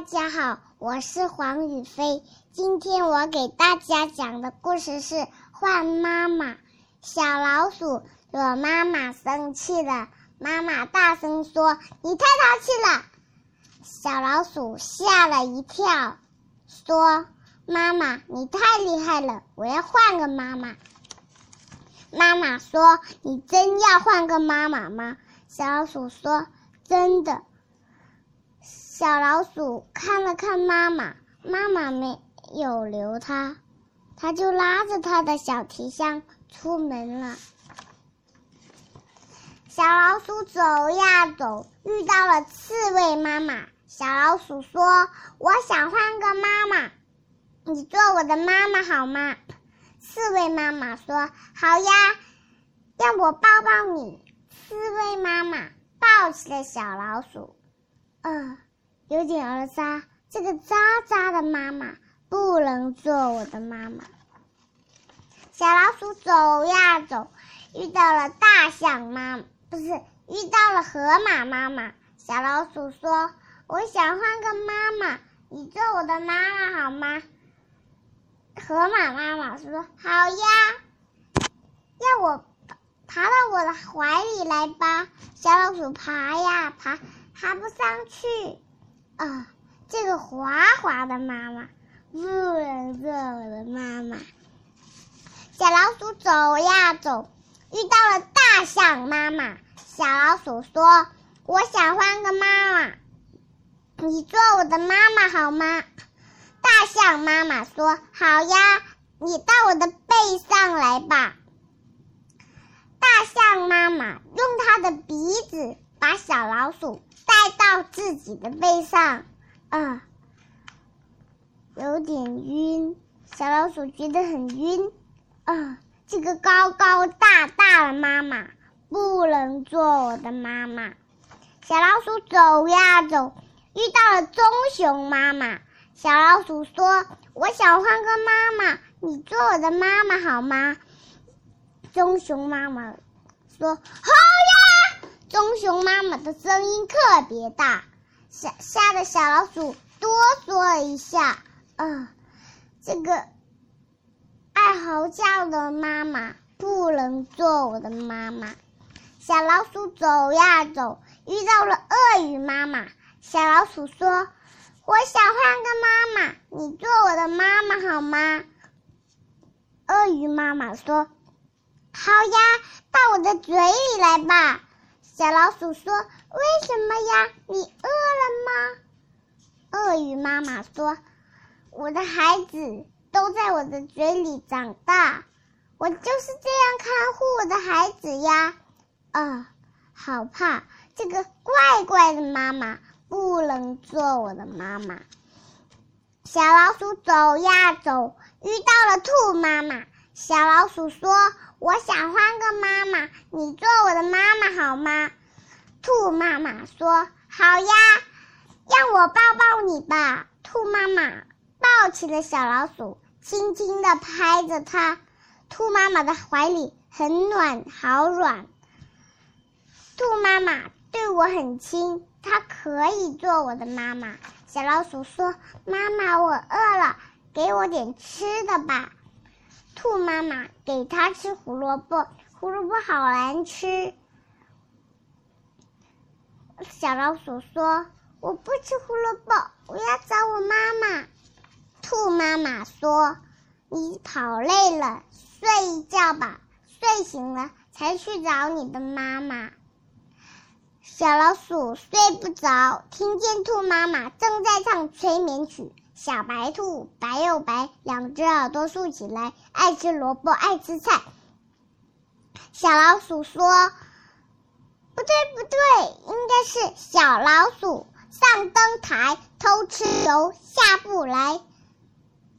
大家好，我是黄宇飞。今天我给大家讲的故事是《换妈妈》。小老鼠惹妈妈生气了，妈妈大声说：“你太淘气了！”小老鼠吓了一跳，说：“妈妈，你太厉害了，我要换个妈妈。”妈妈说：“你真要换个妈妈吗？”小老鼠说：“真的。”小老鼠看了看妈妈，妈妈没有留它，它就拉着它的小提箱出门了。小老鼠走呀走，遇到了刺猬妈妈。小老鼠说：“我想换个妈妈，你做我的妈妈好吗？”刺猬妈妈说：“好呀，让我抱抱你。”刺猬妈妈抱起了小老鼠，呃。有点儿渣，这个渣渣的妈妈不能做我的妈妈。小老鼠走呀走，遇到了大象妈，不是遇到了河马妈妈。小老鼠说：“我想换个妈妈，你做我的妈妈好吗？”河马妈妈说：“好呀，要我爬到我的怀里来吧。”小老鼠爬呀爬，爬不上去。啊，这个滑滑的妈妈不能做我的妈妈。小老鼠走呀走，遇到了大象妈妈。小老鼠说：“我想换个妈妈，你做我的妈妈好吗？”大象妈妈说：“好呀，你到我的背上来吧。”大象妈妈用它的鼻子把小老鼠。带到自己的背上，啊，有点晕。小老鼠觉得很晕，啊，这个高高大大的妈妈不能做我的妈妈。小老鼠走呀走，遇到了棕熊妈妈。小老鼠说：“我想换个妈妈，你做我的妈妈好吗？”棕熊妈妈说：“好呀。”棕熊妈妈的声音特别大，吓吓得小老鼠哆嗦了一下。嗯，这个爱嚎叫的妈妈不能做我的妈妈。小老鼠走呀走，遇到了鳄鱼妈妈。小老鼠说：“我想换个妈妈，你做我的妈妈好吗？”鳄鱼妈妈说：“好呀，到我的嘴里来吧。”小老鼠说：“为什么呀？你饿了吗？”鳄鱼妈妈说：“我的孩子都在我的嘴里长大，我就是这样看护我的孩子呀。”啊，好怕！这个怪怪的妈妈不能做我的妈妈。小老鼠走呀走，遇到了兔妈妈。小老鼠说。我想换个妈妈，你做我的妈妈好吗？兔妈妈说：“好呀，让我抱抱你吧。”兔妈妈抱起了小老鼠，轻轻地拍着它。兔妈妈的怀里很暖，好软。兔妈妈对我很亲，它可以做我的妈妈。小老鼠说：“妈妈，我饿了，给我点吃的吧。”兔妈妈给它吃胡萝卜，胡萝卜好难吃。小老鼠说：“我不吃胡萝卜，我要找我妈妈。”兔妈妈说：“你跑累了，睡一觉吧，睡醒了才去找你的妈妈。”小老鼠睡不着，听见兔妈妈正在唱催眠曲。小白兔白又白，两只耳朵竖起来，爱吃萝卜爱吃菜。小老鼠说：“不对不对，应该是小老鼠上灯台偷吃油下不来。”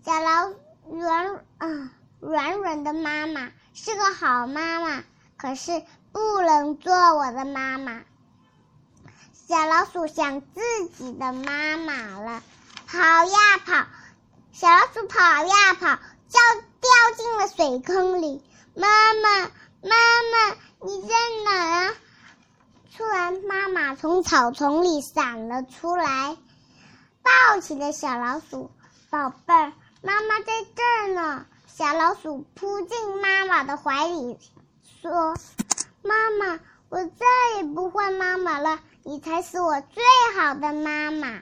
小老软啊软软的妈妈是个好妈妈，可是不能做我的妈妈。小老鼠想自己的妈妈了。跑呀跑，小老鼠跑呀跑，就掉进了水坑里。妈妈，妈妈，你在哪啊？突然，妈妈从草丛里闪了出来，抱起了小老鼠：“宝贝儿，妈妈在这儿呢。”小老鼠扑进妈妈的怀里，说：“妈妈，我再也不换妈妈了，你才是我最好的妈妈。”